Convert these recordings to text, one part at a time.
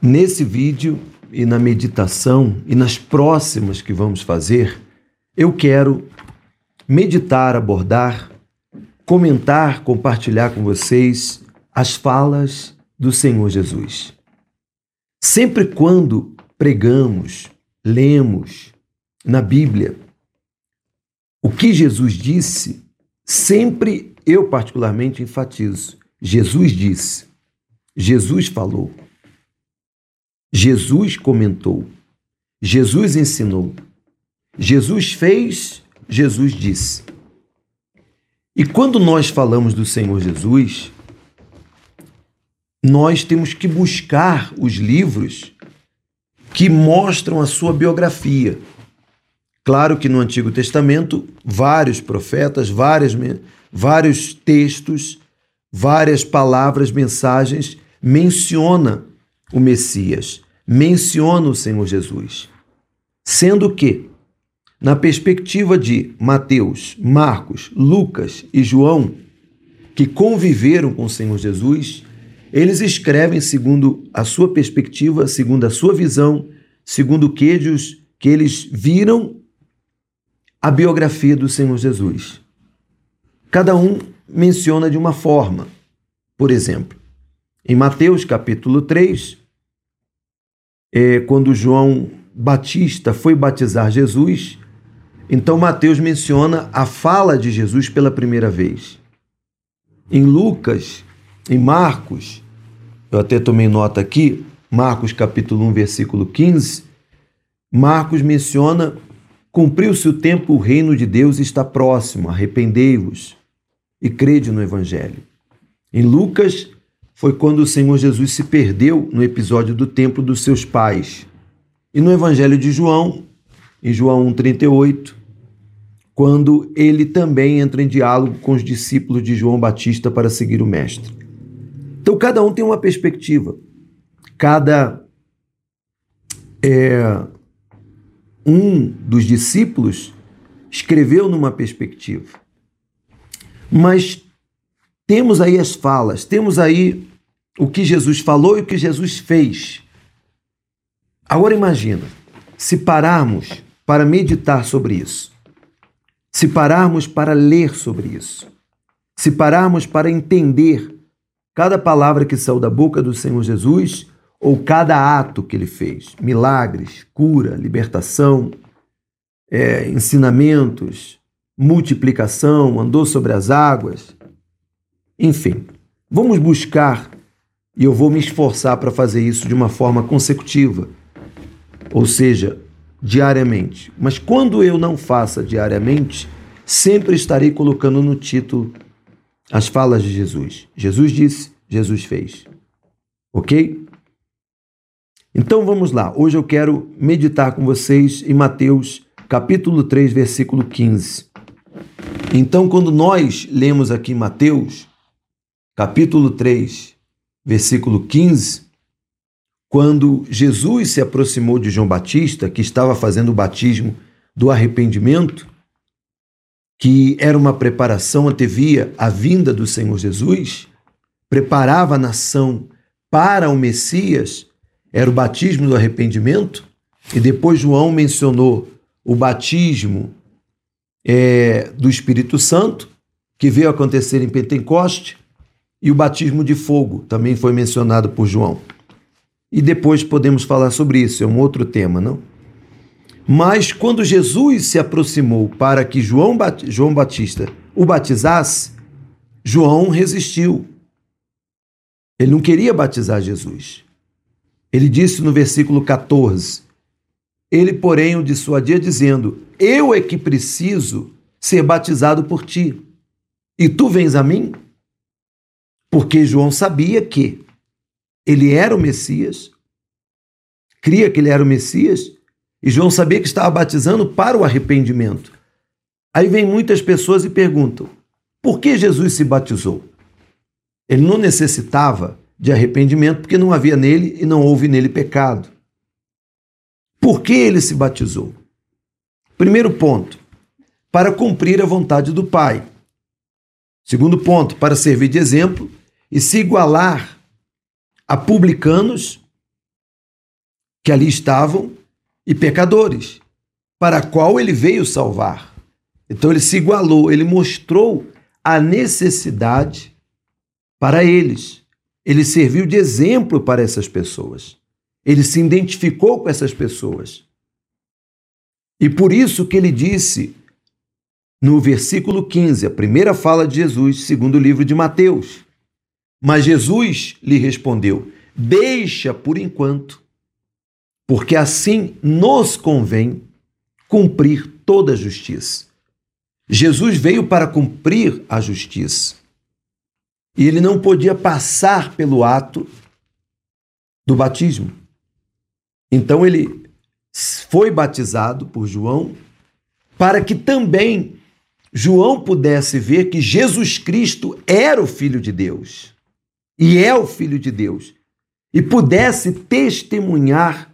Nesse vídeo e na meditação e nas próximas que vamos fazer, eu quero meditar, abordar, comentar, compartilhar com vocês as falas do Senhor Jesus. Sempre quando pregamos, lemos na Bíblia o que Jesus disse, sempre eu particularmente enfatizo: Jesus disse, Jesus falou. Jesus comentou, Jesus ensinou, Jesus fez, Jesus disse. E quando nós falamos do Senhor Jesus, nós temos que buscar os livros que mostram a sua biografia. Claro que no Antigo Testamento, vários profetas, várias, vários textos, várias palavras, mensagens menciona o Messias, menciona o Senhor Jesus. Sendo que, na perspectiva de Mateus, Marcos, Lucas e João, que conviveram com o Senhor Jesus, eles escrevem segundo a sua perspectiva, segundo a sua visão, segundo o que que eles viram a biografia do Senhor Jesus. Cada um menciona de uma forma. Por exemplo, em Mateus capítulo 3, é, quando João Batista foi batizar Jesus, então Mateus menciona a fala de Jesus pela primeira vez. Em Lucas, em Marcos, eu até tomei nota aqui, Marcos capítulo 1, versículo 15, Marcos menciona: Cumpriu-se o tempo, o reino de Deus está próximo, arrependei-vos e crede no Evangelho. Em Lucas, foi quando o Senhor Jesus se perdeu no episódio do templo dos seus pais. E no Evangelho de João, em João 1,38, quando ele também entra em diálogo com os discípulos de João Batista para seguir o Mestre. Então, cada um tem uma perspectiva. Cada é, um dos discípulos escreveu numa perspectiva. Mas temos aí as falas, temos aí o que Jesus falou e o que Jesus fez. Agora imagina, se pararmos para meditar sobre isso, se pararmos para ler sobre isso, se pararmos para entender cada palavra que saiu da boca do Senhor Jesus ou cada ato que ele fez, milagres, cura, libertação, é, ensinamentos, multiplicação, andou sobre as águas, enfim, vamos buscar e eu vou me esforçar para fazer isso de uma forma consecutiva, ou seja, diariamente. Mas quando eu não faça diariamente, sempre estarei colocando no título as falas de Jesus. Jesus disse, Jesus fez. Ok? Então vamos lá. Hoje eu quero meditar com vocês em Mateus capítulo 3, versículo 15. Então, quando nós lemos aqui Mateus, capítulo 3, versículo 15, quando Jesus se aproximou de João Batista, que estava fazendo o batismo do arrependimento, que era uma preparação antevia a vinda do Senhor Jesus, preparava a nação para o Messias, era o batismo do arrependimento, e depois João mencionou o batismo é, do Espírito Santo, que veio acontecer em Pentecoste, e o batismo de fogo também foi mencionado por João. E depois podemos falar sobre isso, é um outro tema, não? Mas quando Jesus se aproximou para que João, Bat João Batista o batizasse, João resistiu. Ele não queria batizar Jesus. Ele disse no versículo 14: Ele, porém, o dissuadia, dizendo: Eu é que preciso ser batizado por ti, e tu vens a mim? Porque João sabia que ele era o Messias, cria que ele era o Messias, e João sabia que estava batizando para o arrependimento. Aí vem muitas pessoas e perguntam: por que Jesus se batizou? Ele não necessitava de arrependimento porque não havia nele e não houve nele pecado. Por que ele se batizou? Primeiro ponto, para cumprir a vontade do Pai. Segundo ponto, para servir de exemplo e se igualar a publicanos que ali estavam e pecadores, para qual ele veio salvar. Então ele se igualou, ele mostrou a necessidade para eles. Ele serviu de exemplo para essas pessoas. Ele se identificou com essas pessoas. E por isso que ele disse no versículo 15, a primeira fala de Jesus, segundo o livro de Mateus. Mas Jesus lhe respondeu: Deixa por enquanto, porque assim nos convém cumprir toda a justiça. Jesus veio para cumprir a justiça. E ele não podia passar pelo ato do batismo. Então ele foi batizado por João para que também João pudesse ver que Jesus Cristo era o Filho de Deus e é o Filho de Deus e pudesse testemunhar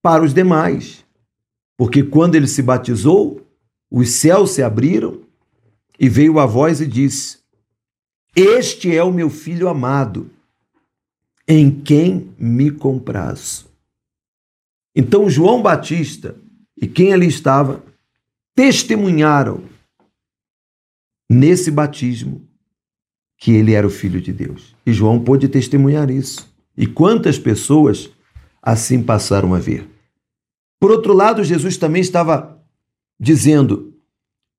para os demais. Porque quando ele se batizou, os céus se abriram e veio a voz e disse: Este é o meu filho amado, em quem me comprazo. Então João Batista e quem ali estava testemunharam nesse batismo que ele era o filho de Deus. E João pôde testemunhar isso. E quantas pessoas assim passaram a ver. Por outro lado, Jesus também estava dizendo: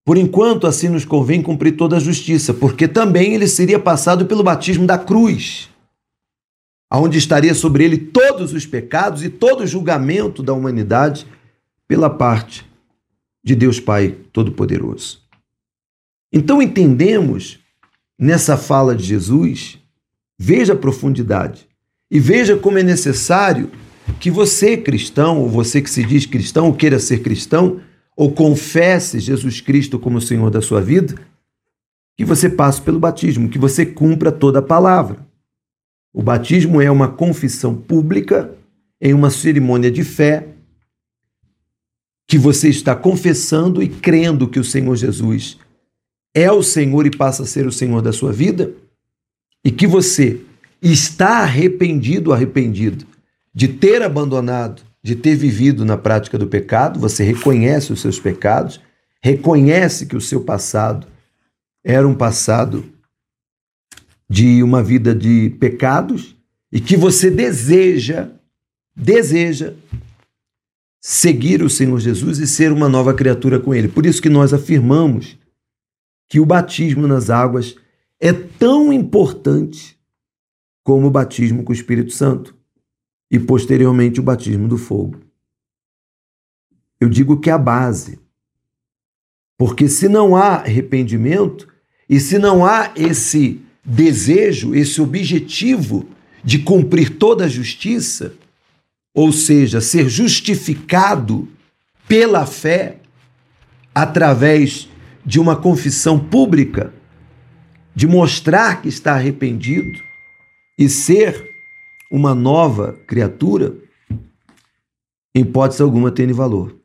por enquanto, assim nos convém cumprir toda a justiça, porque também ele seria passado pelo batismo da cruz, aonde estaria sobre ele todos os pecados e todo o julgamento da humanidade pela parte de Deus Pai Todo-Poderoso. Então entendemos nessa fala de Jesus, veja a profundidade e veja como é necessário que você, cristão, ou você que se diz cristão, ou queira ser cristão, ou confesse Jesus Cristo como Senhor da sua vida, que você passe pelo batismo, que você cumpra toda a palavra. O batismo é uma confissão pública em uma cerimônia de fé que você está confessando e crendo que o Senhor Jesus é o Senhor e passa a ser o Senhor da sua vida, e que você está arrependido, arrependido de ter abandonado, de ter vivido na prática do pecado, você reconhece os seus pecados, reconhece que o seu passado era um passado de uma vida de pecados e que você deseja, deseja seguir o Senhor Jesus e ser uma nova criatura com ele. Por isso que nós afirmamos que o batismo nas águas é tão importante como o batismo com o Espírito Santo e posteriormente o batismo do fogo. Eu digo que é a base. Porque se não há arrependimento e se não há esse desejo, esse objetivo de cumprir toda a justiça, ou seja, ser justificado pela fé através de uma confissão pública, de mostrar que está arrependido e ser uma nova criatura, em hipótese alguma tem valor.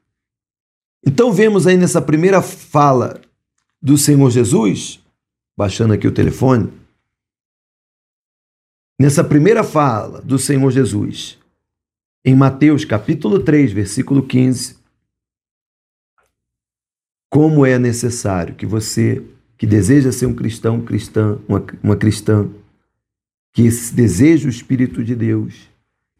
Então vemos aí nessa primeira fala do Senhor Jesus, baixando aqui o telefone, nessa primeira fala do Senhor Jesus, em Mateus capítulo 3, versículo 15, como é necessário que você, que deseja ser um cristão, cristã, uma, uma cristã, que deseja o Espírito de Deus,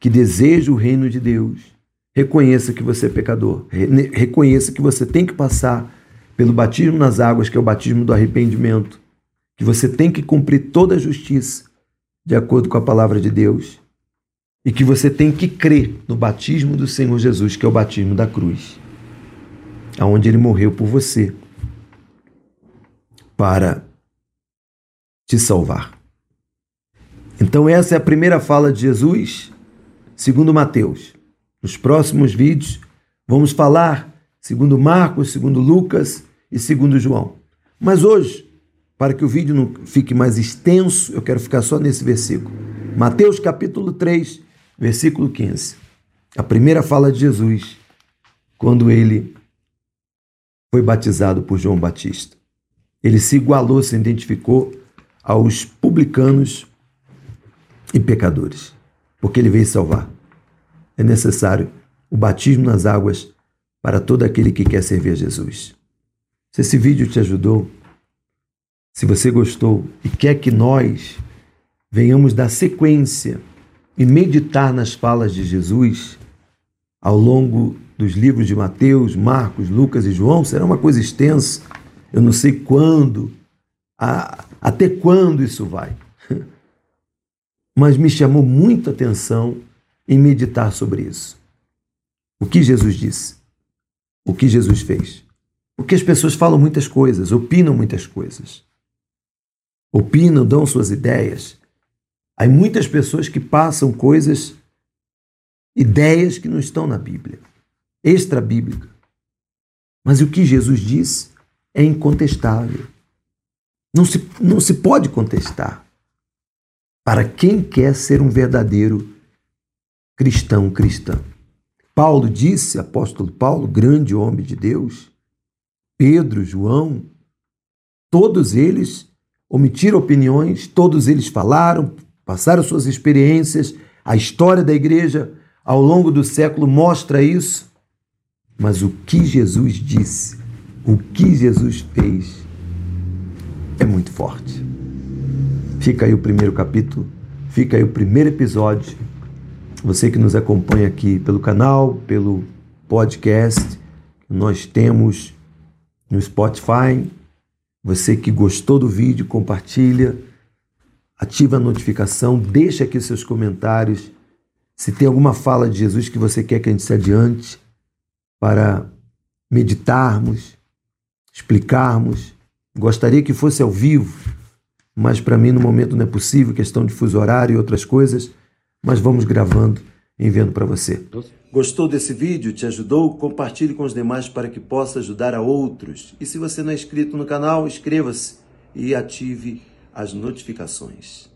que deseja o reino de Deus, reconheça que você é pecador, reconheça que você tem que passar pelo batismo nas águas, que é o batismo do arrependimento, que você tem que cumprir toda a justiça de acordo com a palavra de Deus e que você tem que crer no batismo do Senhor Jesus, que é o batismo da cruz aonde ele morreu por você para te salvar. Então essa é a primeira fala de Jesus, segundo Mateus. Nos próximos vídeos vamos falar segundo Marcos, segundo Lucas e segundo João. Mas hoje, para que o vídeo não fique mais extenso, eu quero ficar só nesse versículo. Mateus capítulo 3, versículo 15. A primeira fala de Jesus, quando ele foi batizado por João Batista. Ele se igualou, se identificou aos publicanos e pecadores, porque ele veio salvar. É necessário o batismo nas águas para todo aquele que quer servir a Jesus. Se esse vídeo te ajudou, se você gostou e quer que nós venhamos dar sequência e meditar nas falas de Jesus ao longo dos livros de Mateus, Marcos, Lucas e João, será uma coisa extensa. Eu não sei quando, a, até quando isso vai. Mas me chamou muita atenção em meditar sobre isso. O que Jesus disse? O que Jesus fez? Porque as pessoas falam muitas coisas, opinam muitas coisas. Opinam, dão suas ideias. Há muitas pessoas que passam coisas, ideias que não estão na Bíblia, extra-bíblica. Mas o que Jesus disse é incontestável. Não se, não se pode contestar. Para quem quer ser um verdadeiro cristão, cristã. Paulo disse, apóstolo Paulo, grande homem de Deus, Pedro, João, todos eles omitiram opiniões, todos eles falaram, passaram suas experiências, a história da igreja ao longo do século mostra isso. Mas o que Jesus disse, o que Jesus fez, é muito forte. Fica aí o primeiro capítulo, fica aí o primeiro episódio você que nos acompanha aqui pelo canal, pelo podcast, nós temos no Spotify. Você que gostou do vídeo, compartilha, ativa a notificação, deixa aqui seus comentários. Se tem alguma fala de Jesus que você quer que a gente se adiante para meditarmos, explicarmos. Gostaria que fosse ao vivo, mas para mim no momento não é possível, questão de fuso horário e outras coisas mas vamos gravando, enviando para você. Gostou desse vídeo? Te ajudou? Compartilhe com os demais para que possa ajudar a outros. E se você não é inscrito no canal, inscreva-se e ative as notificações.